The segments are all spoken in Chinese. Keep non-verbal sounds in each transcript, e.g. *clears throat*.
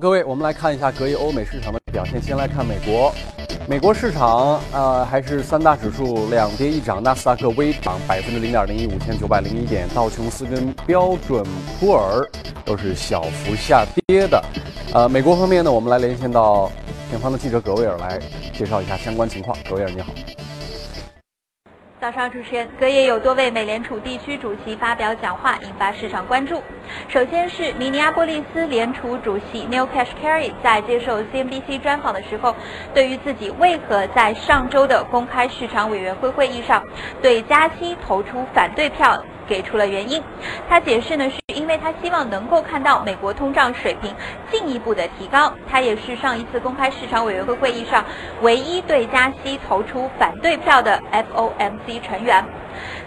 各位，我们来看一下隔夜欧美市场的表现。先来看美国，美国市场呃还是三大指数两跌一涨，纳斯达克微涨百分之零点零一，五千九百零一点；道琼斯跟标准普尔都是小幅下跌的。呃，美国方面呢，我们来连线到前方的记者葛威尔来介绍一下相关情况。葛威尔，你好。早上，主持人，隔夜有多位美联储地区主席发表讲话，引发市场关注。首先是明尼阿波利斯联储主席 Neil Kashkari 在接受 CNBC 专访的时候，对于自己为何在上周的公开市场委员会会议上对加息投出反对票。给出了原因，他解释呢，是因为他希望能够看到美国通胀水平进一步的提高。他也是上一次公开市场委员会会议上唯一对加息投出反对票的 FOMC 成员。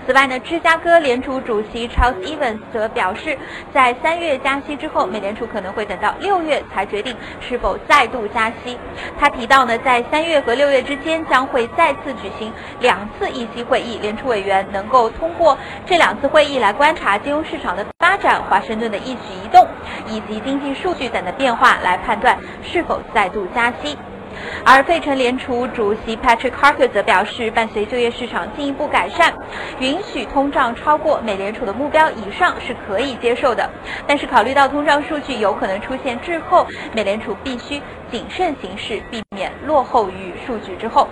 此外呢，芝加哥联储主席 Charles Evans 则表示，在三月加息之后，美联储可能会等到六月才决定是否再度加息。他提到呢，在三月和六月之间将会再次举行两次议息会议，联储委员能够通过这两次会议来观察金融市场的发展、华盛顿的一举一动以及经济数据等的变化，来判断是否再度加息。而费城联储主席 Patrick Harker 则表示，伴随就业市场进一步改善，允许通胀超过美联储的目标以上是可以接受的。但是，考虑到通胀数据有可能出现滞后，美联储必须谨慎行事，避免落后于数据之后。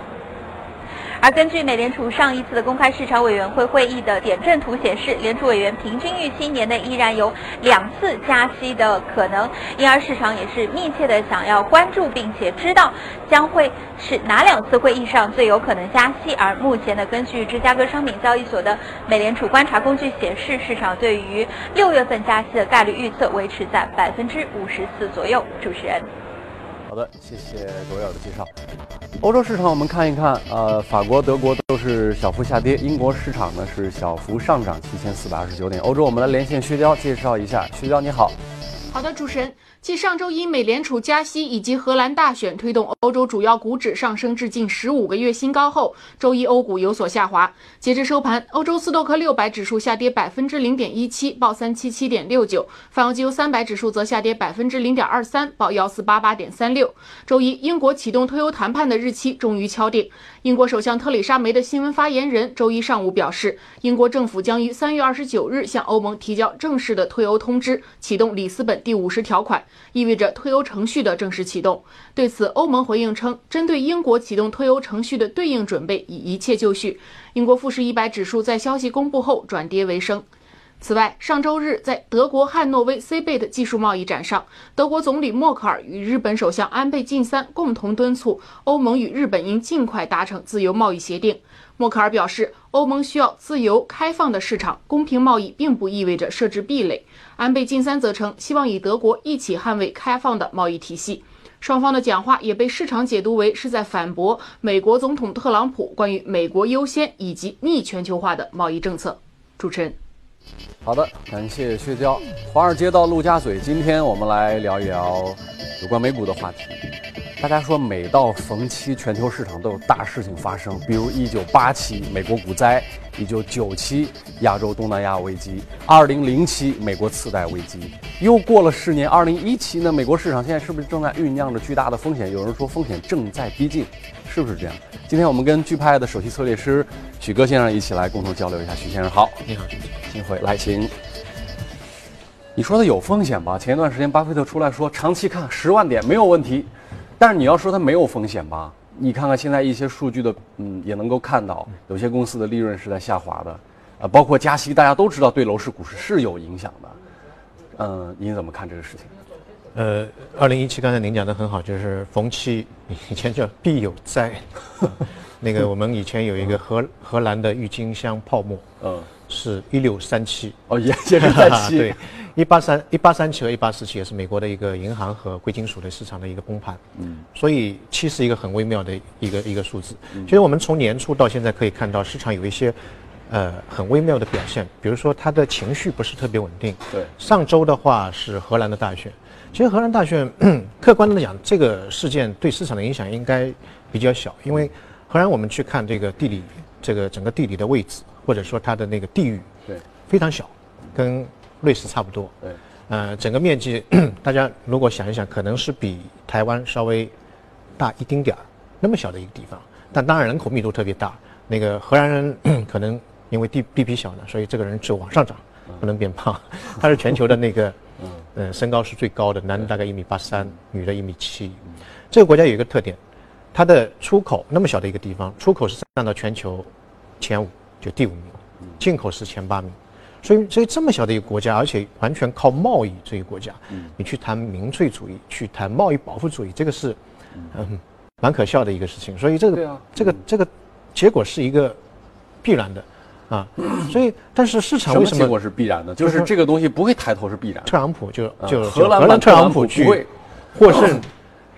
而根据美联储上一次的公开市场委员会会议的点阵图显示，联储委员平均预期年内依然有两次加息的可能，因而市场也是密切的想要关注，并且知道将会是哪两次会议上最有可能加息。而目前呢，根据芝加哥商品交易所的美联储观察工具显示，市场对于六月份加息的概率预测维持在百分之五十四左右。主持人。好的，谢谢罗尔的介绍。欧洲市场我们看一看，呃，法国、德国都是小幅下跌，英国市场呢是小幅上涨，七千四百二十九点。欧洲，我们来连线薛娇介绍一下。薛娇，你好。好的，主持人。继上周一美联储加息以及荷兰大选推动欧洲主要股指上升至近十五个月新高后，周一欧股有所下滑。截至收盘，欧洲斯托克六百指数下跌百分之零点一七，报三七七点六九；泛欧机油三百指数则下跌百分之零点二三，报幺四八八点三六。周一，英国启动脱欧谈判的日期终于敲定。英国首相特里莎梅的新闻发言人周一上午表示，英国政府将于三月二十九日向欧盟提交正式的退欧通知，启动里斯本第五十条款，意味着退欧程序的正式启动。对此，欧盟回应称，针对英国启动退欧程序的对应准备已一切就绪。英国富时一百指数在消息公布后转跌为升。此外，上周日在德国汉诺威 CeBIT 技术贸易展上，德国总理默克尔与日本首相安倍晋三共同敦促欧盟与日本应尽快达成自由贸易协定。默克尔表示，欧盟需要自由开放的市场，公平贸易并不意味着设置壁垒。安倍晋三则称，希望与德国一起捍卫开放的贸易体系。双方的讲话也被市场解读为是在反驳美国总统特朗普关于“美国优先”以及逆全球化的贸易政策。主持人。好的，感谢薛娇。华尔街到陆家嘴，今天我们来聊一聊有关美股的话题。大家说，每到逢期，全球市场都有大事情发生，比如1987美国股灾，1997亚洲东南亚危机二零零七美国次贷危机，又过了十年二零一七呢，美国市场现在是不是正在酝酿着巨大的风险？有人说风险正在逼近，是不是这样？今天我们跟钜派的首席策略师许戈先生一起来共同交流一下。许先生好，你好，金辉，来，请。你说的有风险吧？前一段时间巴菲特出来说，长期看十万点没有问题。但是你要说它没有风险吧？你看看现在一些数据的，嗯，也能够看到有些公司的利润是在下滑的，呃，包括加息，大家都知道对楼市、股市是有影响的。嗯，您怎么看这个事情？呃，二零一七刚才您讲的很好，就是逢期以前叫必有灾。*laughs* 那个我们以前有一个荷荷兰的郁金香泡沫，嗯，是一六三七哦，也也是在七 *laughs* 对。一八三一八三七和一八四七也是美国的一个银行和贵金属的市场的一个崩盘，嗯，所以七是一个很微妙的一个一个数字。其实我们从年初到现在可以看到市场有一些，呃，很微妙的表现，比如说它的情绪不是特别稳定。对，上周的话是荷兰的大选，其实荷兰大选 *clears throat* 客观的讲，这个事件对市场的影响应该比较小，因为荷兰我们去看这个地理，这个整个地理的位置或者说它的那个地域，对，非常小，跟。瑞士差不多，对，呃，整个面积，*clears throat* 大家如果想一想，可能是比台湾稍微大一丁点儿，那么小的一个地方，但当然人口密度特别大。那个荷兰人 *clears throat* 可能因为地地皮小呢，所以这个人只往上涨，不能变胖。*laughs* 他是全球的那个，*laughs* 嗯，身高是最高的，男的大概一米八三，女的一米七。这个国家有一个特点，它的出口那么小的一个地方，出口是占到全球前五，就第五名，进口是前八名。所以，所以这么小的一个国家，而且完全靠贸易这个国家，你去谈民粹主义，去谈贸易保护主义，这个是，嗯，蛮可笑的一个事情。所以这个，这个，这个结果是一个必然的，啊，所以，但是市场为什么结果是必然的？就是这个东西不会抬头是必然。特朗普就就荷兰特朗普去获胜，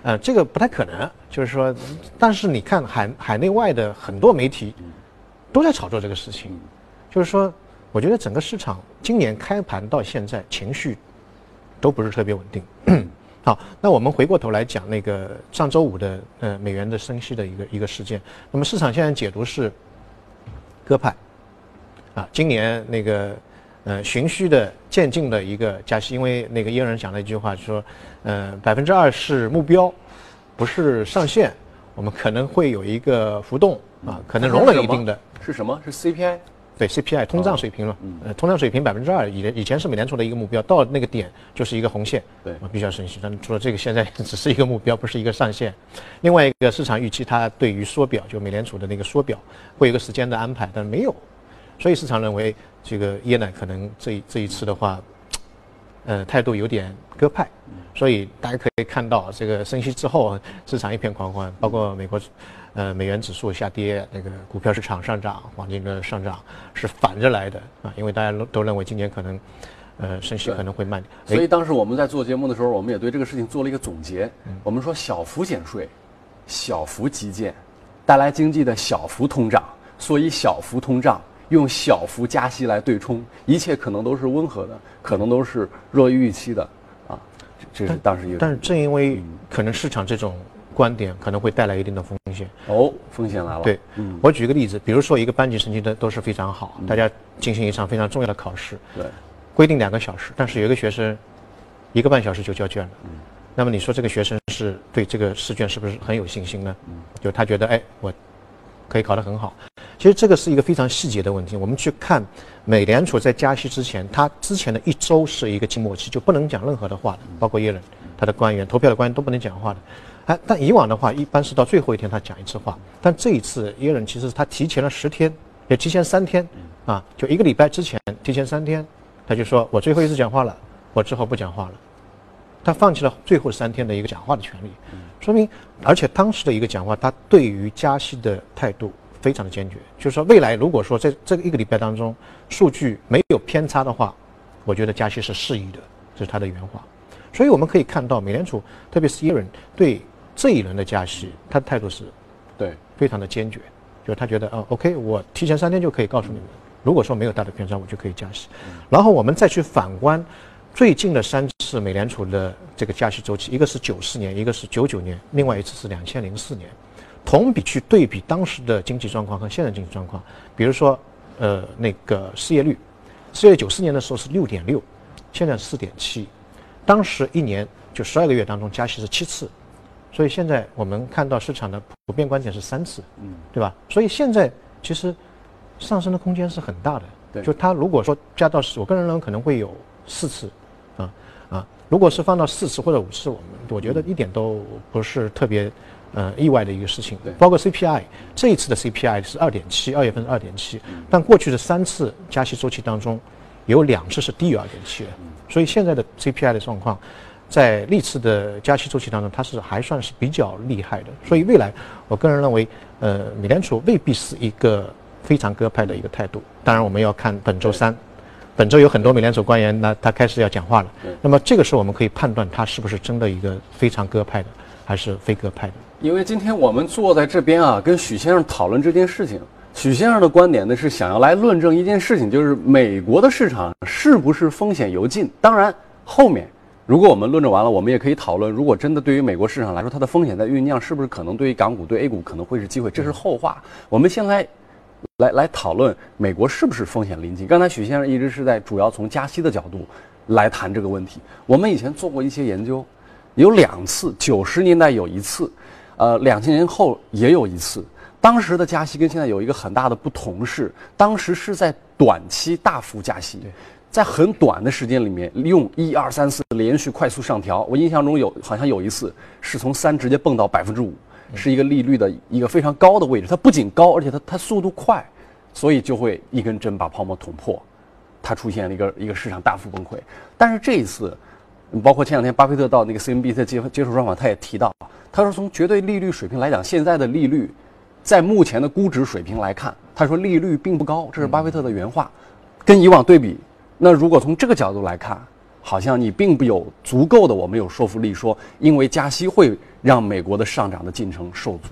呃，这个不太可能。就是说，但是你看海海内外的很多媒体都在炒作这个事情，就是说。我觉得整个市场今年开盘到现在情绪都不是特别稳定。*clears throat* 好，那我们回过头来讲那个上周五的呃美元的升息的一个一个事件。那么市场现在解读是鸽派啊，今年那个呃循序的渐进的一个加息，因为那个耶伦讲了一句话，说呃百分之二是目标，不是上限，我们可能会有一个浮动啊，可能容忍一定的。是什么？是 CPI。对 CPI 通胀水平了，呃，通胀水平百分之二，以以前是美联储的一个目标，到那个点就是一个红线，对，必须要升息。但除了这个，现在只是一个目标，不是一个上限。另外一个市场预期，它对于缩表，就美联储的那个缩表，会有个时间的安排，但没有，所以市场认为这个耶奶可能这这一次的话，呃，态度有点鸽派，所以大家可以看到这个升息之后，市场一片狂欢，包括美国。呃，美元指数下跌，那个股票市场上涨，黄金的上涨是反着来的啊，因为大家都都认为今年可能，呃，升息可能会慢点。所以当时我们在做节目的时候，我们也对这个事情做了一个总结。我们说小幅减税，小幅基建，带来经济的小幅通胀，所以小幅通胀用小幅加息来对冲，一切可能都是温和的，可能都是弱于预期的啊。这是当时一个。但是正因为可能市场这种。观点可能会带来一定的风险哦，风险来了。对，嗯，我举个例子，比如说一个班级成绩的都是非常好，大家进行一场非常重要的考试，对，规定两个小时，但是有一个学生一个半小时就交卷了，嗯，那么你说这个学生是对这个试卷是不是很有信心呢？嗯，就他觉得哎，我可以考得很好。其实这个是一个非常细节的问题。我们去看美联储在加息之前，它之前的一周是一个静默期，就不能讲任何的话的，包括耶伦，他的官员投票的官员都不能讲话的。哎，但以往的话，一般是到最后一天他讲一次话。但这一次，耶伦其实他提前了十天，也提前三天，啊，就一个礼拜之前提前三天，他就说我最后一次讲话了，我之后不讲话了。他放弃了最后三天的一个讲话的权利，说明，而且当时的一个讲话，他对于加息的态度非常的坚决，就是说未来如果说在这个一个礼拜当中，数据没有偏差的话，我觉得加息是适宜的，这是他的原话。所以我们可以看到，美联储特别是耶伦对。这一轮的加息，他的态度是，对，非常的坚决，就是他觉得啊，OK，我提前三天就可以告诉你们，如果说没有大的偏差，我就可以加息。然后我们再去反观最近的三次美联储的这个加息周期，一个是九四年，一个是九九年，另外一次是两千零四年，同比去对比当时的经济状况和现在经济状况，比如说，呃，那个失业率，失业九四年的时候是六点六，现在四点七，当时一年就十二个月当中加息是七次。所以现在我们看到市场的普遍观点是三次，嗯，对吧？所以现在其实上升的空间是很大的。对，就它如果说加到十，我个人认为可能会有四次，啊啊，如果是放到四次或者五次，我们我觉得一点都不是特别呃意外的一个事情。对，包括 CPI 这一次的 CPI 是二点七，二月份是二点七，但过去的三次加息周期当中有两次是低于二点七的，所以现在的 CPI 的状况。在历次的加息周期当中，它是还算是比较厉害的。所以未来，我个人认为，呃，美联储未必是一个非常鸽派的一个态度。当然，我们要看本周三，本周有很多美联储官员，那他开始要讲话了。那么这个时候，我们可以判断他是不是真的一个非常鸽派的，还是非鸽派的。因为今天我们坐在这边啊，跟许先生讨论这件事情。许先生的观点呢，是想要来论证一件事情，就是美国的市场是不是风险由尽。当然，后面。如果我们论证完了，我们也可以讨论，如果真的对于美国市场来说，它的风险在酝酿，是不是可能对于港股、对 A 股可能会是机会？这是后话。我们先来，来来讨论美国是不是风险临近。刚才许先生一直是在主要从加息的角度来谈这个问题。我们以前做过一些研究，有两次，九十年代有一次，呃，两千年后也有一次。当时的加息跟现在有一个很大的不同是，当时是在短期大幅加息，在很短的时间里面用一二三四连续快速上调。我印象中有好像有一次是从三直接蹦到百分之五，是一个利率的一个非常高的位置。它不仅高，而且它它速度快，所以就会一根针把泡沫捅破，它出现了一个一个市场大幅崩溃。但是这一次，包括前两天巴菲特到那个 CNBC 接接受专访，他也提到，他说从绝对利率水平来讲，现在的利率。在目前的估值水平来看，他说利率并不高，这是巴菲特的原话。跟以往对比，那如果从这个角度来看，好像你并不有足够的我们有说服力说，因为加息会让美国的上涨的进程受阻。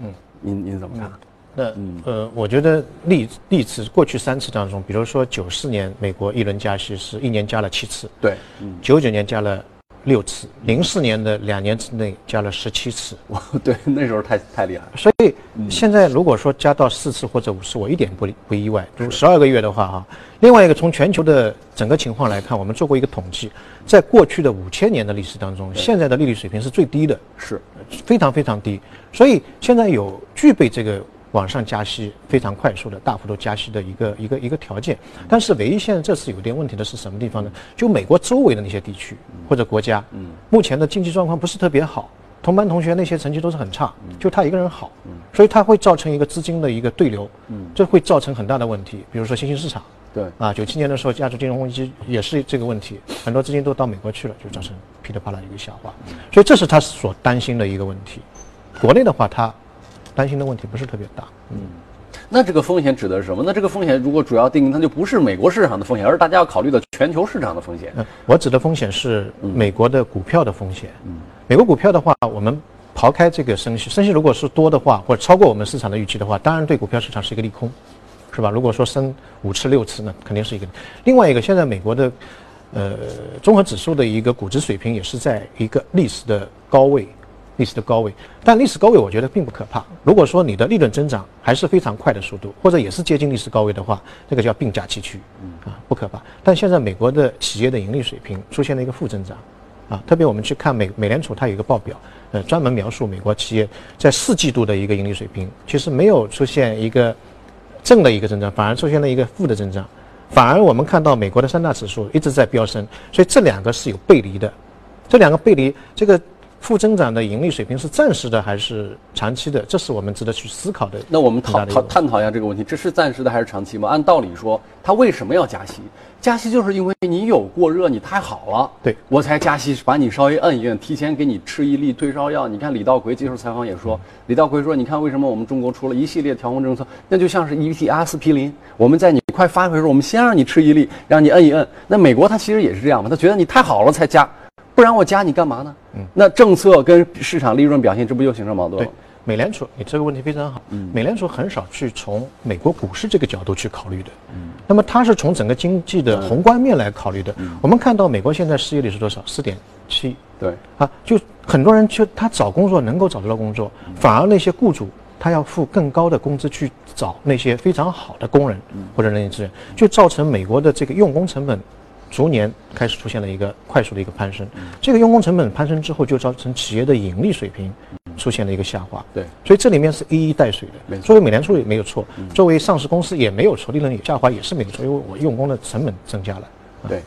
嗯，您您怎么看？那呃，我觉得历历次过去三次当中，比如说九四年美国一轮加息是一年加了七次，对，九九年加了。六次，零四年的两年之内加了十七次，哇，对，那时候太太厉害。所以现在如果说加到四次或者五次，我一点不不意外。如十二个月的话，哈，另外一个从全球的整个情况来看，我们做过一个统计，在过去的五千年的历史当中，现在的利率水平是最低的，是非常非常低。所以现在有具备这个。往上加息非常快速的大幅度加息的一个一个一个条件，但是唯一现在这次有点问题的是什么地方呢？就美国周围的那些地区或者国家，嗯，目前的经济状况不是特别好，同班同学那些成绩都是很差，就他一个人好，所以他会造成一个资金的一个对流，嗯，这会造成很大的问题。比如说新兴市场，对，啊，九七年的时候亚洲金融危机也是这个问题，很多资金都到美国去了，就造成噼里啪啦一个下滑，所以这是他所担心的一个问题。国内的话，他。担心的问题不是特别大，嗯，那这个风险指的是什么？那这个风险如果主要定义，它就不是美国市场的风险，而是大家要考虑的全球市场的风险。嗯我指的风险是美国的股票的风险。嗯，美国股票的话，我们刨开这个升息，升息如果是多的话，或者超过我们市场的预期的话，当然对股票市场是一个利空，是吧？如果说升五次六次，那肯定是一个。另外一个，现在美国的呃综合指数的一个估值水平也是在一个历史的高位。历史的高位，但历史高位我觉得并不可怕。如果说你的利润增长还是非常快的速度，或者也是接近历史高位的话，这个叫并驾齐驱，啊，不可怕。但现在美国的企业的盈利水平出现了一个负增长，啊，特别我们去看美美联储它有一个报表，呃，专门描述美国企业在四季度的一个盈利水平，其实没有出现一个正的一个增长，反而出现了一个负的增长。反而我们看到美国的三大指数一直在飙升，所以这两个是有背离的，这两个背离这个。负增长的盈利水平是暂时的还是长期的？这是我们值得去思考的。那我们讨讨探讨一下这个问题：这是暂时的还是长期吗？按道理说，它为什么要加息？加息就是因为你有过热，你太好了，对我才加息，把你稍微摁一摁，提前给你吃一粒退烧药。你看李道奎接受采访也说，李道奎说：“你看为什么我们中国出了一系列调控政策？那就像是一剂阿司匹林，我们在你快发的时候，我们先让你吃一粒，让你摁一摁。那美国它其实也是这样嘛，他觉得你太好了才加。”不然我加你干嘛呢？嗯，那政策跟市场利润表现，这不就形成矛盾了？对，美联储，你这个问题非常好。嗯，美联储很少去从美国股市这个角度去考虑的。嗯，那么它是从整个经济的宏观面来考虑的。嗯，我们看到美国现在失业率是多少？四点七。对，啊，就很多人去他找工作能够找得到工作，反而那些雇主他要付更高的工资去找那些非常好的工人或者人力资源，就造成美国的这个用工成本。逐年开始出现了一个快速的一个攀升，这个用工成本攀升之后，就造成企业的盈利水平出现了一个下滑。对，所以这里面是一一带水的。作为美联储也没有错，作为上市公司也没有错，利润也下滑也是没有错，因为我用工的成本增加了。对。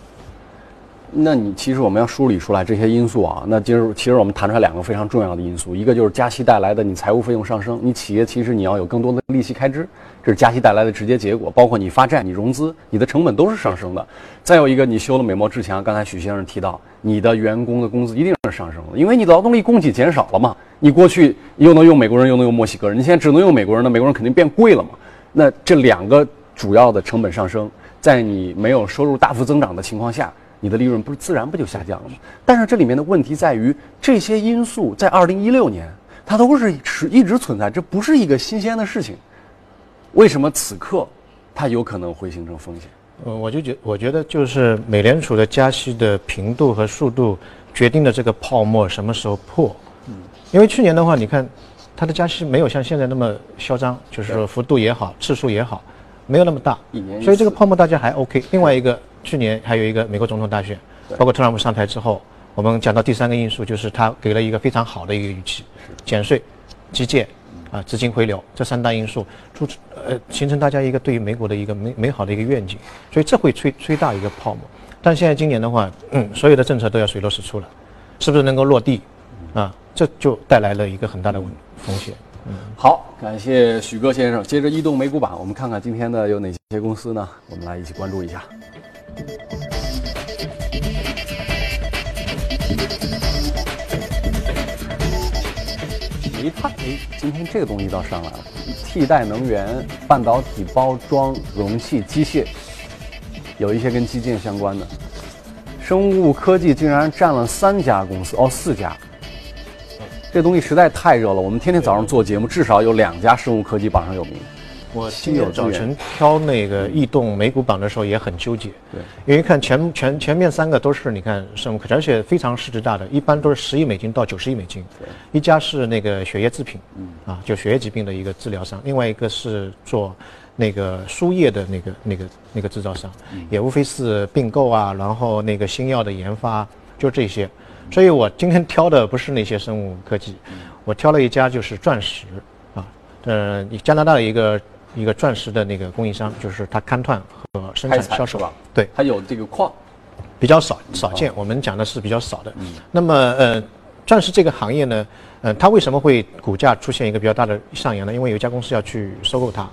那你其实我们要梳理出来这些因素啊，那今儿其实我们谈出来两个非常重要的因素，一个就是加息带来的你财务费用上升，你企业其实你要有更多的利息开支，这是加息带来的直接结果，包括你发债、你融资、你的成本都是上升的。再有一个，你修了美墨志强，刚才许先生提到，你的员工的工资一定是上升的，因为你劳动力供给减少了嘛，你过去又能用美国人又能用墨西哥人，你现在只能用美国人，那美国人肯定变贵了嘛。那这两个主要的成本上升，在你没有收入大幅增长的情况下。你的利润不是自然不就下降了吗？但是这里面的问题在于，这些因素在二零一六年它都是持一直存在，这不是一个新鲜的事情。为什么此刻它有可能会形成风险？呃，我就觉我觉得就是美联储的加息的频度和速度决定了这个泡沫什么时候破。嗯，因为去年的话，你看它的加息没有像现在那么嚣张，就是说幅度也好，次数也好，没有那么大，所以这个泡沫大家还 OK。另外一个。去年还有一个美国总统大选，包括特朗普上台之后，我们讲到第三个因素就是他给了一个非常好的一个预期，减税、基建啊资金回流这三大因素，促呃形成大家一个对于美股的一个美美好的一个愿景，所以这会吹吹大一个泡沫。但现在今年的话，嗯，所有的政策都要水落石出了，是不是能够落地啊？这就带来了一个很大的风险。好，感谢许哥先生。接着移动美股榜，我们看看今天的有哪些公司呢？我们来一起关注一下。一看，哎，今天这个东西倒上来了，替代能源、半导体包装、容器、机械，有一些跟基建相关的。生物科技竟然占了三家公司，哦，四家。这东西实在太热了，我们天天早上做节目，至少有两家生物科技榜上有名。我今天早晨挑那个异动美股榜的时候也很纠结，对，因为看前前前面三个都是你看生物科技，而且非常市值大的，一般都是十亿美金到九十亿美金。一家是那个血液制品，嗯，啊，就血液疾病的一个治疗商，另外一个是做那个输液的那个那个那个制造商，也无非是并购啊，然后那个新药的研发，就这些。所以我今天挑的不是那些生物科技，我挑了一家就是钻石，啊，呃，加拿大的一个。一个钻石的那个供应商，就是它勘探和生产销售吧？对，它有这个矿，比较少少见。我们讲的是比较少的。那么，呃，钻石这个行业呢，呃，它为什么会股价出现一个比较大的上扬呢？因为有一家公司要去收购它，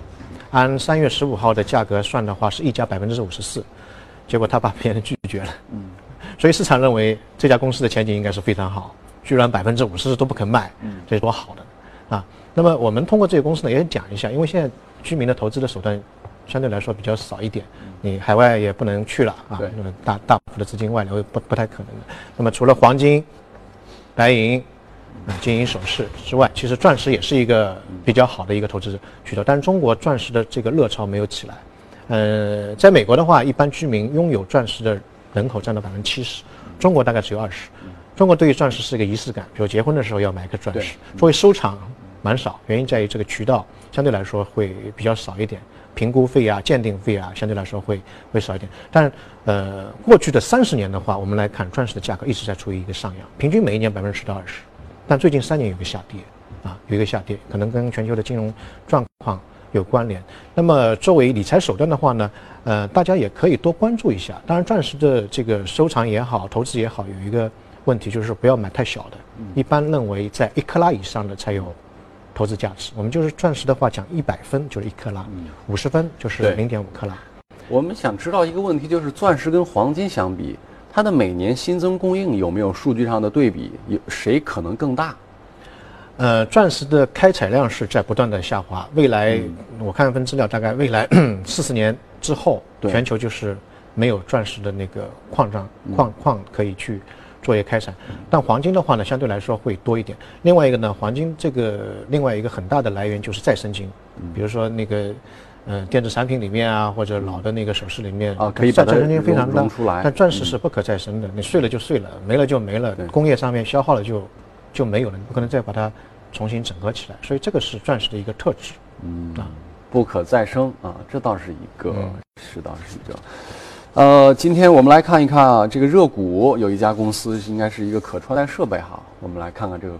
按三月十五号的价格算的话，是溢价百分之五十四，结果他把别人拒绝了。嗯，所以市场认为这家公司的前景应该是非常好，居然百分之五十都不肯卖，嗯，这是多好的啊！那么我们通过这个公司呢，也讲一下，因为现在。居民的投资的手段相对来说比较少一点，你海外也不能去了啊，那么大大幅的资金外流不不太可能的。那么除了黄金、白银、啊金银首饰之外，其实钻石也是一个比较好的一个投资渠道。但是中国钻石的这个热潮没有起来。呃，在美国的话，一般居民拥有钻石的人口占到百分之七十，中国大概只有二十。中国对于钻石是一个仪式感，比如结婚的时候要买一个钻石，作为收藏。蛮少，原因在于这个渠道相对来说会比较少一点，评估费啊、鉴定费啊，相对来说会会少一点。但呃，过去的三十年的话，我们来看钻石的价格一直在处于一个上扬，平均每一年百分之十到二十。但最近三年有个下跌，啊，有一个下跌，可能跟全球的金融状况有关联。那么作为理财手段的话呢，呃，大家也可以多关注一下。当然，钻石的这个收藏也好，投资也好，有一个问题就是不要买太小的，一般认为在一克拉以上的才有。投资价值，我们就是钻石的话讲，一百分就是一克拉，五十分就是零点五克拉。我们想知道一个问题，就是钻石跟黄金相比，它的每年新增供应有没有数据上的对比？有谁可能更大？呃，钻石的开采量是在不断的下滑，未来我看一份资料，大概未来 *clears throat* 四十年之后，全球就是没有钻石的那个矿藏矿矿可以去。作业开展，但黄金的话呢，相对来说会多一点。另外一个呢，黄金这个另外一个很大的来源就是再生金，比如说那个，嗯，电子产品里面啊，或者老的那个首饰里面啊，可以再生金非常大。出来。但钻石是不可再生的，你碎了就碎了，没了就没了，工业上面消耗了就就没有了，你不可能再把它重新整合起来。所以这个是钻石的一个特质。嗯啊，不可再生啊，这倒是一个，是倒是一个。呃，今天我们来看一看啊，这个热股有一家公司，应该是一个可穿戴设备哈。我们来看看这个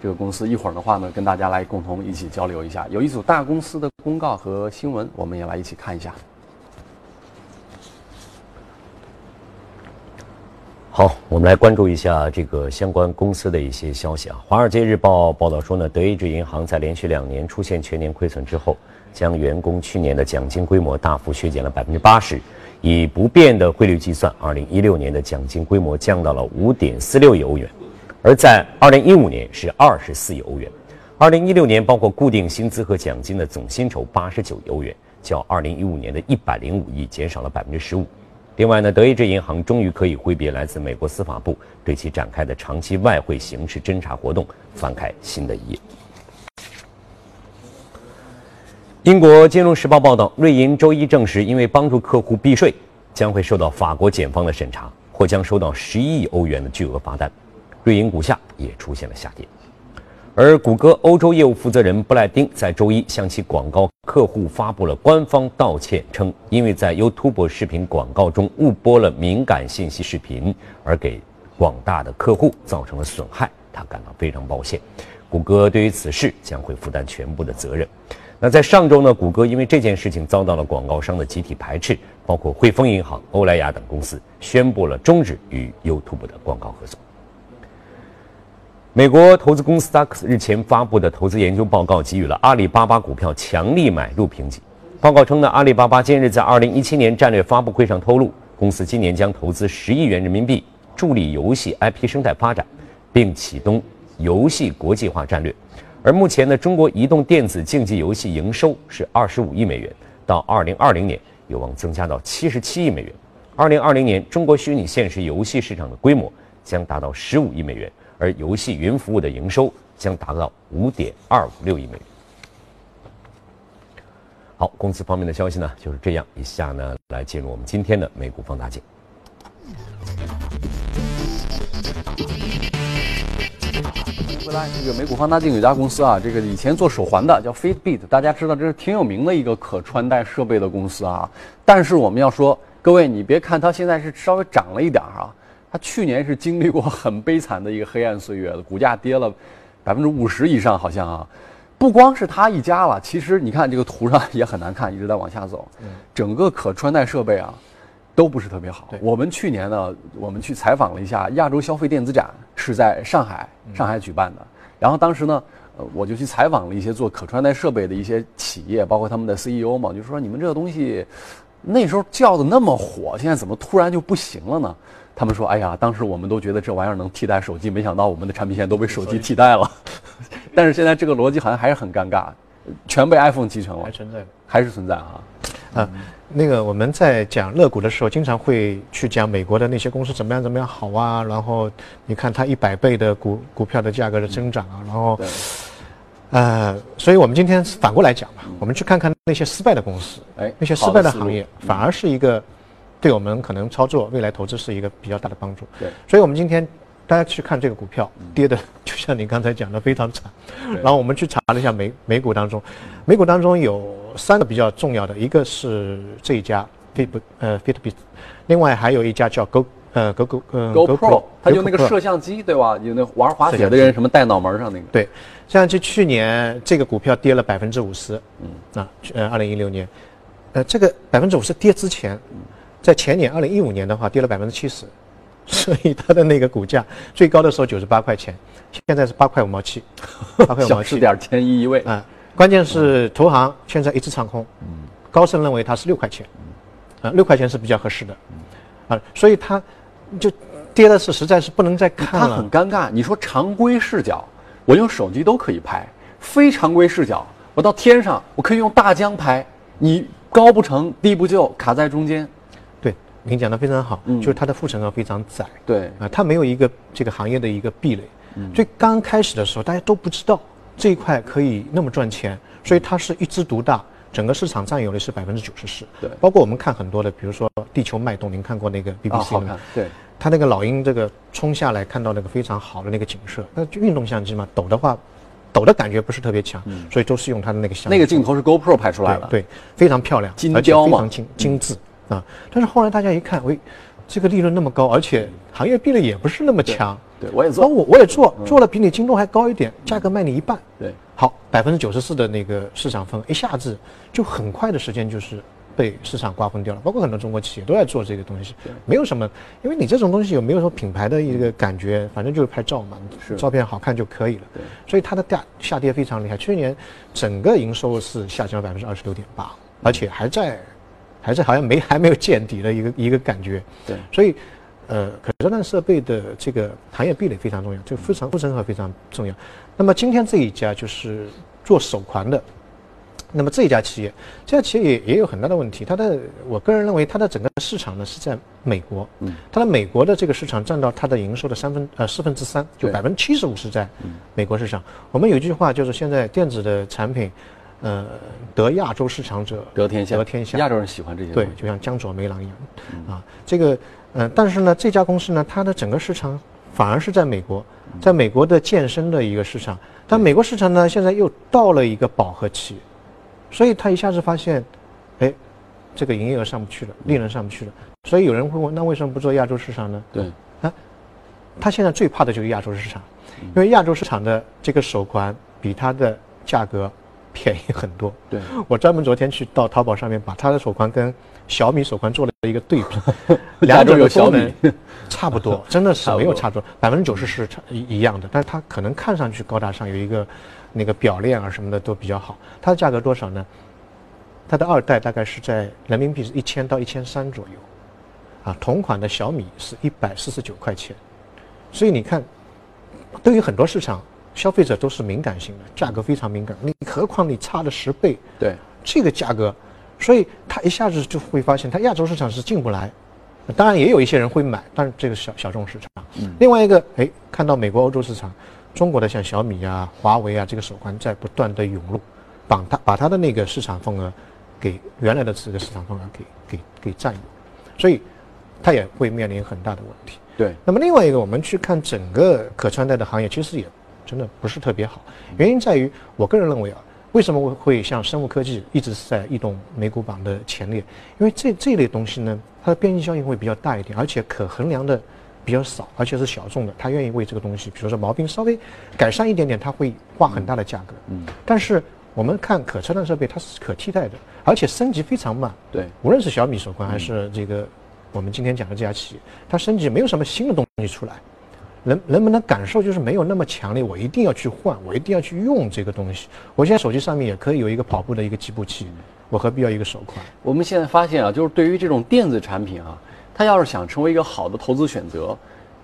这个公司，一会儿的话呢，跟大家来共同一起交流一下。有一组大公司的公告和新闻，我们也来一起看一下。好，我们来关注一下这个相关公司的一些消息啊。《华尔街日报》报道说呢，德意志银行在连续两年出现全年亏损之后，将员工去年的奖金规模大幅削减了百分之八十。以不变的汇率计算，二零一六年的奖金规模降到了五点四六亿欧元，而在二零一五年是二十四亿欧元。二零一六年包括固定薪资和奖金的总薪酬八十九亿欧元，较二零一五年的一百零五亿减少了百分之十五。另外呢，德意志银行终于可以挥别来自美国司法部对其展开的长期外汇刑事侦查活动，翻开新的一页。英国金融时报报道，瑞银周一证实，因为帮助客户避税，将会受到法国检方的审查，或将收到十一亿欧元的巨额罚单。瑞银股价也出现了下跌。而谷歌欧洲业务负责人布莱丁在周一向其广告客户发布了官方道歉，称因为在 YouTube 视频广告中误播了敏感信息视频，而给广大的客户造成了损害，他感到非常抱歉。谷歌对于此事将会负担全部的责任。那在上周呢，谷歌因为这件事情遭到了广告商的集体排斥，包括汇丰银行、欧莱雅等公司宣布了终止与 YouTube 的广告合作。美国投资公司 DAX 日前发布的投资研究报告给予了阿里巴巴股票强力买入评级。报告称呢，阿里巴巴今日在2017年战略发布会上透露，公司今年将投资十亿元人民币，助力游戏 IP 生态发展，并启动游戏国际化战略。而目前呢，中国移动电子竞技游戏营收是25亿美元，到2020年有望增加到77亿美元。2020年，中国虚拟现实游戏市场的规模将达到15亿美元。而游戏云服务的营收将达到五点二五六亿美元。好，公司方面的消息呢就是这样。以下呢来进入我们今天的美股放大镜。回来，这个美股放大镜有家公司啊，这个以前做手环的叫 Fitbit，大家知道这是挺有名的一个可穿戴设备的公司啊。但是我们要说，各位你别看它现在是稍微涨了一点啊。它去年是经历过很悲惨的一个黑暗岁月的，股价跌了百分之五十以上，好像啊，不光是它一家了，其实你看这个图上也很难看，一直在往下走，整个可穿戴设备啊都不是特别好。我们去年呢，我们去采访了一下亚洲消费电子展，是在上海，上海举办的。然后当时呢，呃，我就去采访了一些做可穿戴设备的一些企业，包括他们的 CEO 嘛，就说你们这个东西那时候叫的那么火，现在怎么突然就不行了呢？他们说：“哎呀，当时我们都觉得这玩意儿能替代手机，没想到我们的产品现在都被手机替代了。*laughs* 但是现在这个逻辑好像还是很尴尬，全被 iPhone 继承了，还存在，还是存在啊。啊，那个我们在讲乐股的时候，经常会去讲美国的那些公司怎么样怎么样好啊，然后你看它一百倍的股股票的价格的增长啊，然后，呃，所以我们今天反过来讲吧，我们去看看那些失败的公司，哎，那些失败的行业反而是一个。”对我们可能操作未来投资是一个比较大的帮助。对，所以我们今天大家去看这个股票跌的，就像你刚才讲的非常惨。然后我们去查了一下美美股当中，美股当中有三个比较重要的，一个是这一家 Fit 呃 Fitbit，另外还有一家叫 Go 呃 Go Go 呃 GoPro，它就那个摄像机对吧？有那玩滑雪的人什么戴脑门上那个。对，摄像机去年这个股票跌了百分之五十。嗯。啊，呃，二零一六年，呃，这个百分之五十跌之前。在前年二零一五年的话，跌了百分之七十，*laughs* 所以它的那个股价最高的时候九十八块钱，现在是八块五毛七，八块五毛七点千一一位啊。关键是投行现在一直唱空，高盛认为它是六块钱，啊，六块钱是比较合适的，啊，所以它就跌的是实在是不能再看了。它很尴尬。你说常规视角，我用手机都可以拍；非常规视角，我到天上我可以用大疆拍，你高不成低不就，卡在中间。对您讲的非常好，就是它的护城河非常窄，对啊，它没有一个这个行业的一个壁垒。所以刚开始的时候，大家都不知道这一块可以那么赚钱，所以它是一枝独大，整个市场占有率是百分之九十四。对，包括我们看很多的，比如说《地球脉动》，您看过那个 BBC 吗？对，它那个老鹰这个冲下来，看到那个非常好的那个景色，那运动相机嘛，抖的话，抖的感觉不是特别强，所以都是用它的那个相。那个镜头是 GoPro 拍出来的，对，非常漂亮，金雕嘛，非常精精致。啊！但是后来大家一看，喂，这个利润那么高，而且行业壁垒也不是那么强。对，我也做，我我也做，做了比你京东还高一点，价格卖你一半。对，好，百分之九十四的那个市场份额，一下子就很快的时间就是被市场瓜分掉了。包括很多中国企业都在做这个东西，没有什么，因为你这种东西有没有说品牌的一个感觉，反正就是拍照嘛，照片好看就可以了。对，所以它的价下跌非常厉害，去年整个营收是下降了百分之二十六点八，而且还在。还是好像没 *laughs* 还没有见底的一个一个感觉，对，所以，呃，可穿戴设备的这个行业壁垒非常重要，这个非常护城河非常重要。那么今天这一家就是做手环的，那么这一家企业，这家企业也也有很大的问题。它的，我个人认为它的整个市场呢是在美国，嗯，它的美国的这个市场占到它的营收的三分呃四分之三，就百分之七十五是在美国市场。我们有一句话就是现在电子的产品。呃，得亚洲市场者得天下，得天下。亚洲人喜欢这些，对，就像江左梅郎一样，啊，这个，呃，但是呢，这家公司呢，它的整个市场反而是在美国，在美国的健身的一个市场，但美国市场呢现在又到了一个饱和期，所以他一下子发现，哎，这个营业额上不去了，利润上不去了，所以有人会问，那为什么不做亚洲市场呢？对，啊，他现在最怕的就是亚洲市场，因为亚洲市场的这个手环比它的价格便宜很多。对，我专门昨天去到淘宝上面把它的手环跟小米手环做了一个对比，*laughs* 两者的有小米。功能 *laughs* 差不多，真的是没有差多，百分之九十是差一一样的，但是它可能看上去高大上，有一个那个表链啊什么的都比较好。它的价格多少呢？它的二代大概是在人民币是一千到一千三左右，啊，同款的小米是一百四十九块钱，所以你看，对于很多市场消费者都是敏感性的，价格非常敏感，你何况你差了十倍，对，这个价格，所以他一下子就会发现，他亚洲市场是进不来。当然也有一些人会买，但是这个小小众市场。另外一个，哎，看到美国、欧洲市场，中国的像小米啊、华为啊，这个手环在不断的涌入，把它把它的那个市场份额给原来的这个市场份额给给给占有，所以它也会面临很大的问题。对，那么另外一个，我们去看整个可穿戴的行业，其实也真的不是特别好。原因在于，我个人认为啊，为什么会会像生物科技一直是在异动美股榜的前列？因为这这类东西呢，它的边际效应会比较大一点，而且可衡量的比较少，而且是小众的，他愿意为这个东西，比如说毛病稍微改善一点点，他会花很大的价格。嗯，但是我们看可穿戴设备，它是可替代的，而且升级非常慢。对，无论是小米手环还是这个我们今天讲的这家企业，它升级没有什么新的东西出来，人人们的感受就是没有那么强烈，我一定要去换，我一定要去用这个东西。我现在手机上面也可以有一个跑步的一个计步器，我何必要一个手环？我们现在发现啊，就是对于这种电子产品啊，它要是想成为一个好的投资选择，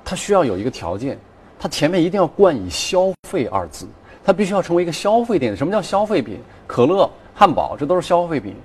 它需要有一个条件，它前面一定要冠以消费二字，它必须要成为一个消费电子。什么叫消费品？可乐、汉堡，这都是消费品。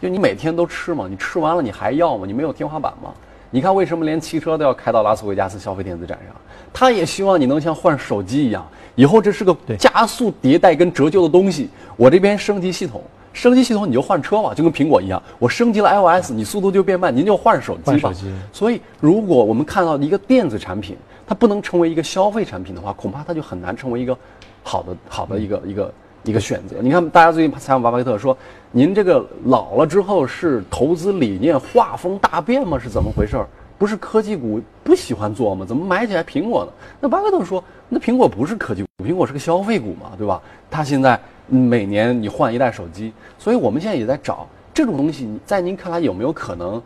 就你每天都吃嘛，你吃完了你还要吗？你没有天花板吗？你看为什么连汽车都要开到拉斯维加斯消费电子展上？他也希望你能像换手机一样，以后这是个加速迭代跟折旧的东西。我这边升级系统，升级系统你就换车吧，就跟苹果一样，我升级了 iOS，你速度就变慢，您就换手机吧。所以，如果我们看到一个电子产品，它不能成为一个消费产品的话，恐怕它就很难成为一个好的好的一个一个一个选择。你看，大家最近采访巴菲特说，您这个老了之后是投资理念画风大变吗？是怎么回事儿？不是科技股不喜欢做吗？怎么买起来苹果呢？那巴菲特说，那苹果不是科技股，苹果是个消费股嘛，对吧？它现在嗯每年你换一代手机，所以我们现在也在找这种东西，在您看来有没有可能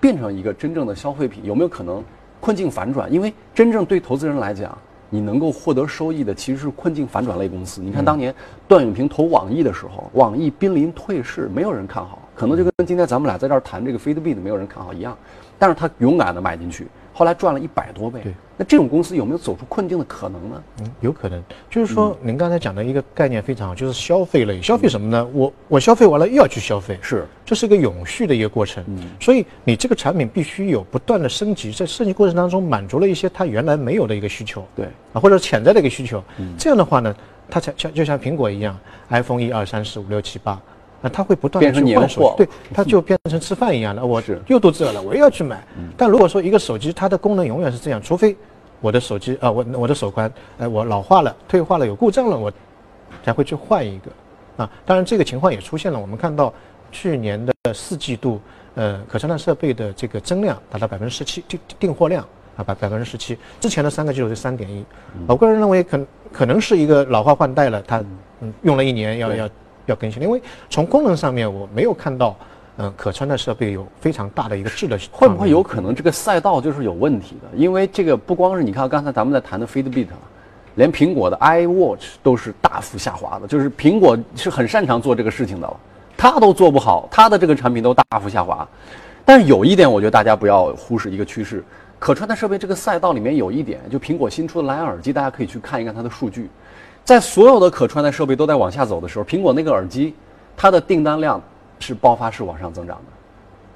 变成一个真正的消费品？有没有可能困境反转？因为真正对投资人来讲，你能够获得收益的其实是困境反转类公司。你看当年段永平投网易的时候，网易濒临退市，没有人看好，可能就跟今天咱们俩在这儿谈这个 Fitbit 没有人看好一样。但是他勇敢的买进去，后来赚了一百多倍。对，那这种公司有没有走出困境的可能呢？嗯，有可能，就是说您刚才讲的一个概念非常好，就是消费类。消费什么呢？我我消费完了又要去消费，是，这是一个永续的一个过程。嗯，所以你这个产品必须有不断的升级，在升级过程当中满足了一些它原来没有的一个需求。对，啊，或者潜在的一个需求。嗯，这样的话呢，它才像就像苹果一样，iPhone 一二三四五六七八。那它会不断的变成去换货手机，对，它就变成吃饭一样的。我又肚子饿了，我又要去买。但如果说一个手机它的功能永远是这样，除非我的手机啊，我我的手环，哎，我老化了、退化了、有故障了，我才会去换一个。啊，当然这个情况也出现了。我们看到去年的四季度，呃，可穿戴设备的这个增量达到百分之十七，订订货量啊，百百分之十七。之前的三个季度是三点一。我个人认为可可能是一个老化换代了，它嗯用了一年要要要更新，因为从功能上面我没有看到，嗯、可穿戴设备有非常大的一个质的会不会有可能这个赛道就是有问题的？因为这个不光是你看刚才咱们在谈的 Fitbit，啊连苹果的 iWatch 都是大幅下滑的，就是苹果是很擅长做这个事情的了，它都做不好，它的这个产品都大幅下滑。但是有一点，我觉得大家不要忽视一个趋势，可穿戴设备这个赛道里面有一点，就苹果新出的蓝牙耳机，大家可以去看一看它的数据。在所有的可穿戴设备都在往下走的时候，苹果那个耳机，它的订单量是爆发式往上增长的。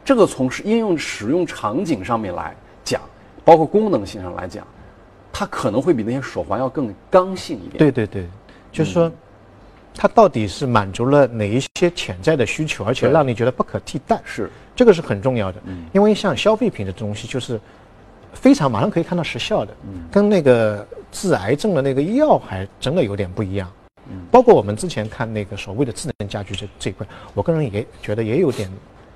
这个从是应用使用场景上面来讲，包括功能性上来讲，它可能会比那些手环要更刚性一点。对对对，就是说，它到底是满足了哪一些潜在的需求，而且让你觉得不可替代，是这个是很重要的。因为像消费品的东西，就是非常马上可以看到实效的，跟那个治癌症的那个药还真的有点不一样。包括我们之前看那个所谓的智能家居这这一块，我个人也觉得也有点，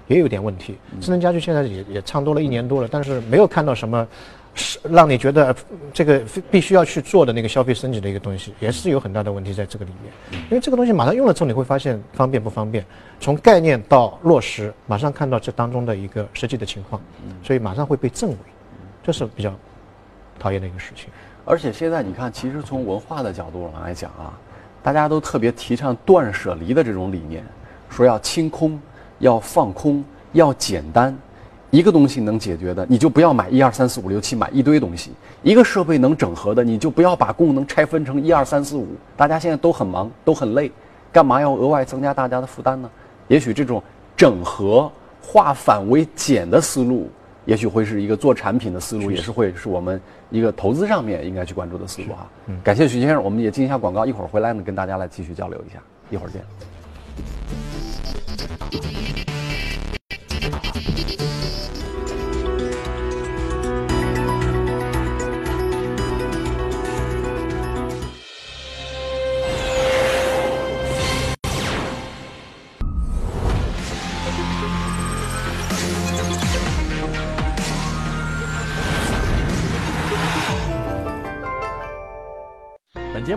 也有点问题。智能家居现在也也唱多了一年多了，但是没有看到什么是让你觉得这个必须要去做的那个消费升级的一个东西，也是有很大的问题在这个里面。因为这个东西马上用了之后，你会发现方便不方便，从概念到落实，马上看到这当中的一个实际的情况，所以马上会被证伪，这是比较讨厌的一个事情。而且现在你看，其实从文化的角度上来讲啊。大家都特别提倡断舍离的这种理念，说要清空，要放空，要简单。一个东西能解决的，你就不要买一二三四五六七，买一堆东西；一个设备能整合的，你就不要把功能拆分成一二三四五。大家现在都很忙，都很累，干嘛要额外增加大家的负担呢？也许这种整合、化繁为简的思路。也许会是一个做产品的思路，也是会是我们一个投资上面应该去关注的思路哈。感谢徐先生，我们也进一下广告，一会儿回来呢跟大家来继续交流一下，一会儿见。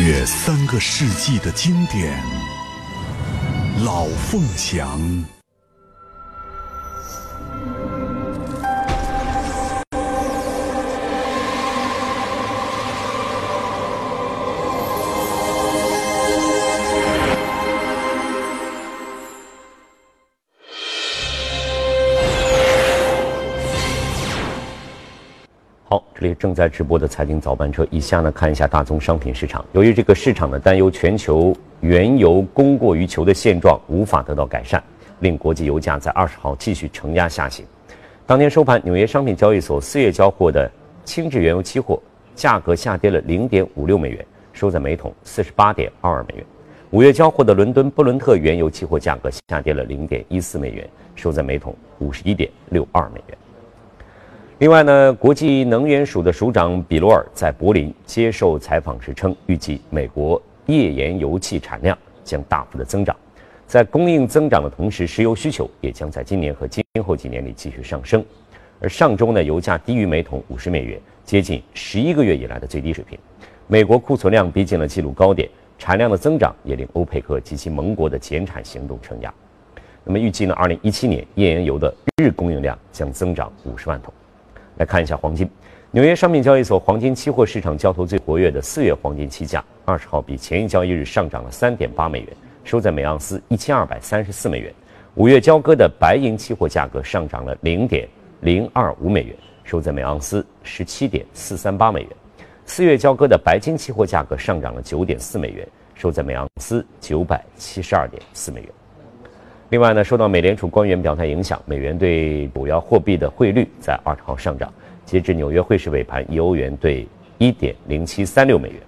约三个世纪的经典，《老凤祥》。正在直播的财经早班车，以下呢看一下大宗商品市场。由于这个市场呢担忧全球原油供过于求的现状无法得到改善，令国际油价在二十号继续承压下行。当天收盘，纽约商品交易所四月交货的轻质原油期货价格下跌了零点五六美元，收在每桶四十八点二二美元。五月交货的伦敦布伦特原油期货价格下跌了零点一四美元，收在每桶五十一点六二美元。另外呢，国际能源署的署长比罗尔在柏林接受采访时称，预计美国页岩油气产量将大幅的增长，在供应增长的同时，石油需求也将在今年和今后几年里继续上升。而上周呢，油价低于每桶五十美元，接近十一个月以来的最低水平。美国库存量逼近了纪录高点，产量的增长也令欧佩克及其盟国的减产行动承压。那么预计呢，二零一七年页岩油的日供应量将增长五十万桶。来看一下黄金，纽约商品交易所黄金期货市场交投最活跃的四月黄金期价，二十号比前一交易日上涨了三点八美元，收在每盎司一千二百三十四美元。五月交割的白银期货价格上涨了零点零二五美元，收在每盎司十七点四三八美元。四月交割的白金期货价格上涨了九点四美元，收在每盎司九百七十二点四美元。另外呢，受到美联储官员表态影响，美元对主要货币的汇率在二十号上涨。截至纽约汇市尾盘，一欧元兑一点零七三六美元，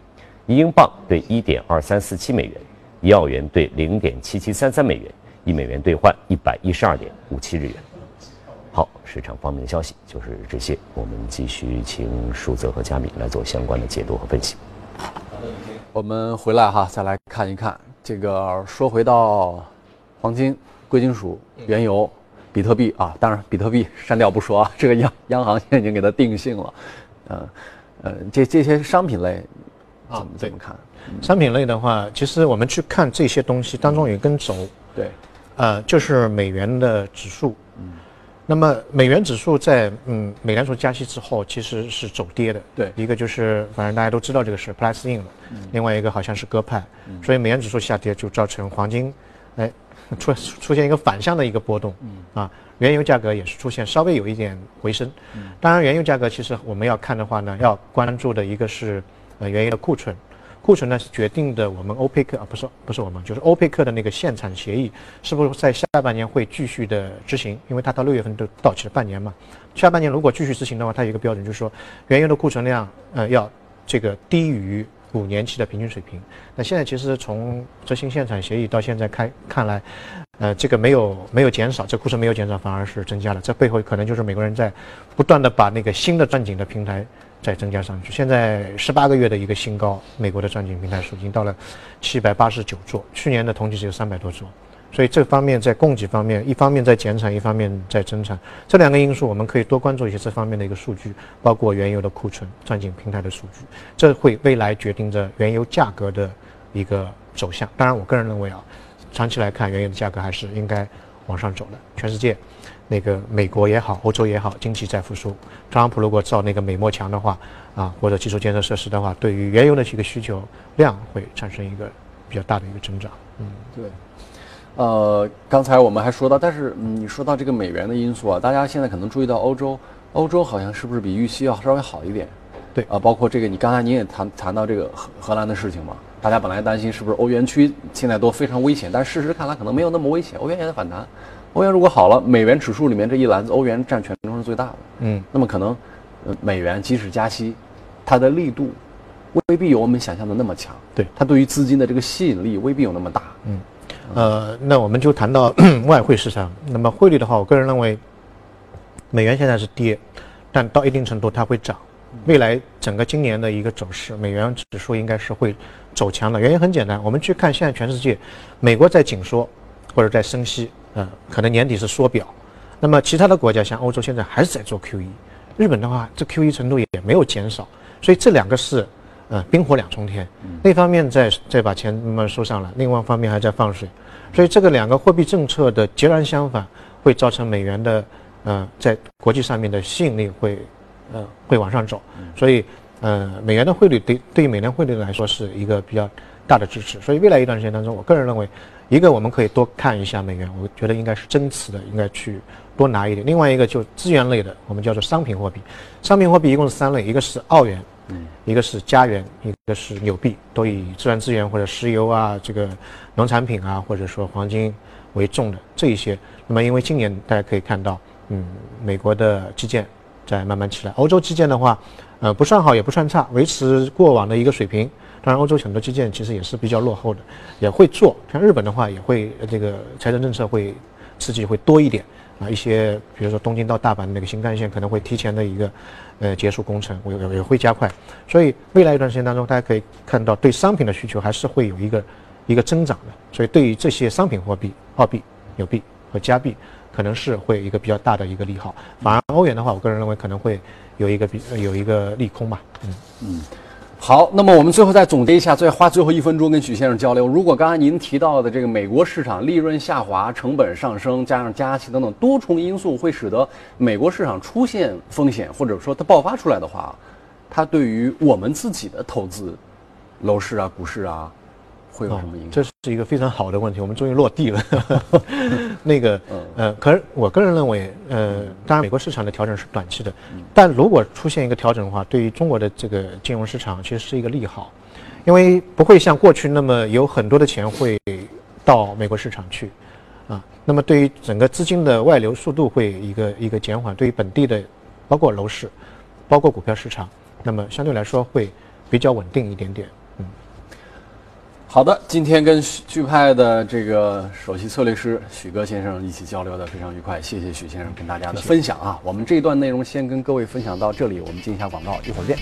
一英镑兑一点二三四七美元，一澳元兑零点七七三三美元，一美元兑换一百一十二点五七日元。好，市场方面的消息就是这些。我们继续请舒泽和佳敏来做相关的解读和分析。我们回来哈，再来看一看这个。说回到黄金。贵金属、原油、比特币啊，当然比特币删掉不说啊，这个央央行现在已经给它定性了，呃，呃，这这些商品类怎么怎么看？商品类的话，其实我们去看这些东西当中有一根轴，对，呃，就是美元的指数，嗯，那么美元指数在嗯美联储加息之后其实是走跌的。对，一个就是反正大家都知道这个是 plus in 了，另外一个好像是鸽派，所以美元指数下跌就造成黄金，哎，出出现一个反向的一个波动。啊，原油价格也是出现稍微有一点回升。当然，原油价格其实我们要看的话呢，要关注的一个是呃原油的库存。库存呢是决定的，我们欧佩克啊不是不是我们，就是欧佩克的那个限产协议是不是在下半年会继续的执行？因为它到六月份都到期了半年嘛。下半年如果继续执行的话，它有一个标准，就是说原油的库存量呃要这个低于五年期的平均水平。那现在其实从执行限产协议到现在开看来，呃这个没有没有减少，这库存没有减少，反而是增加了。这背后可能就是美国人在不断的把那个新的钻井的平台。再增加上去，现在十八个月的一个新高，美国的钻井平台数已经到了七百八十九座，去年的同期只有三百多座，所以这方面在供给方面，一方面在减产，一方面在增产，这两个因素我们可以多关注一些这方面的一个数据，包括原油的库存、钻井平台的数据，这会未来决定着原油价格的一个走向。当然，我个人认为啊，长期来看，原油的价格还是应该往上走的，全世界。那个美国也好，欧洲也好，经济在复苏。特朗普如果造那个美墨墙的话，啊，或者基础建设设施的话，对于原油的这个需求量会产生一个比较大的一个增长。嗯，对。呃，刚才我们还说到，但是嗯，你说到这个美元的因素啊，大家现在可能注意到欧洲，欧洲好像是不是比预期要稍微好一点？对。啊，包括这个，你刚才您也谈谈到这个荷荷兰的事情嘛，大家本来担心是不是欧元区现在都非常危险，但事实看来可能没有那么危险，欧元也在反弹。欧元如果好了，美元指数里面这一篮子，欧元占权重是最大的。嗯，那么可能，呃，美元即使加息，它的力度未必有我们想象的那么强。对，它对于资金的这个吸引力未必有那么大。嗯，呃，那我们就谈到 *clears throat* 外汇市场。那么汇率的话，我个人认为，美元现在是跌，但到一定程度它会涨。未来整个今年的一个走势，美元指数应该是会走强的。原因很简单，我们去看现在全世界，美国在紧缩。或者在升息，呃，可能年底是缩表，那么其他的国家像欧洲现在还是在做 QE，日本的话这 QE 程度也没有减少，所以这两个是，呃，冰火两重天，那方面再再把钱慢慢收上来，另外一方面还在放水，所以这个两个货币政策的截然相反，会造成美元的，呃，在国际上面的吸引力会，呃，会往上走，所以，呃，美元的汇率对对于美元汇率来说是一个比较大的支持，所以未来一段时间当中，我个人认为。一个我们可以多看一下美元，我觉得应该是增持的，应该去多拿一点。另外一个就资源类的，我们叫做商品货币。商品货币一共是三类，一个是澳元，嗯，一个是家园，一个是纽币，都以自然资源或者石油啊、这个农产品啊，或者说黄金为重的这一些。那么因为今年大家可以看到，嗯，美国的基建在慢慢起来，欧洲基建的话，呃，不算好也不算差，维持过往的一个水平。当然，欧洲很多基建其实也是比较落后的，也会做。像日本的话，也会这个财政政策会刺激会多一点啊。一些比如说东京到大阪的那个新干线可能会提前的一个呃结束工程，我也也会加快。所以未来一段时间当中，大家可以看到对商品的需求还是会有一个一个增长的。所以对于这些商品货币，澳币、纽币和加币，可能是会一个比较大的一个利好。反而欧元的话，我个人认为可能会有一个比有一个利空吧。嗯嗯。好，那么我们最后再总结一下，再花最后一分钟跟许先生交流。如果刚才您提到的这个美国市场利润下滑、成本上升，加上加息等等多重因素，会使得美国市场出现风险，或者说它爆发出来的话，它对于我们自己的投资、楼市啊、股市啊。会有什么影响？这是一个非常好的问题，我们终于落地了。*laughs* 那个，呃，可是我个人认为，呃，当然美国市场的调整是短期的，但如果出现一个调整的话，对于中国的这个金融市场其实是一个利好，因为不会像过去那么有很多的钱会到美国市场去，啊，那么对于整个资金的外流速度会一个一个减缓，对于本地的包括楼市，包括股票市场，那么相对来说会比较稳定一点点。好的，今天跟巨派的这个首席策略师许哥先生一起交流的非常愉快，谢谢许先生跟大家的分享啊。我们这一段内容先跟各位分享到这里，我们进一下广告，一会儿见。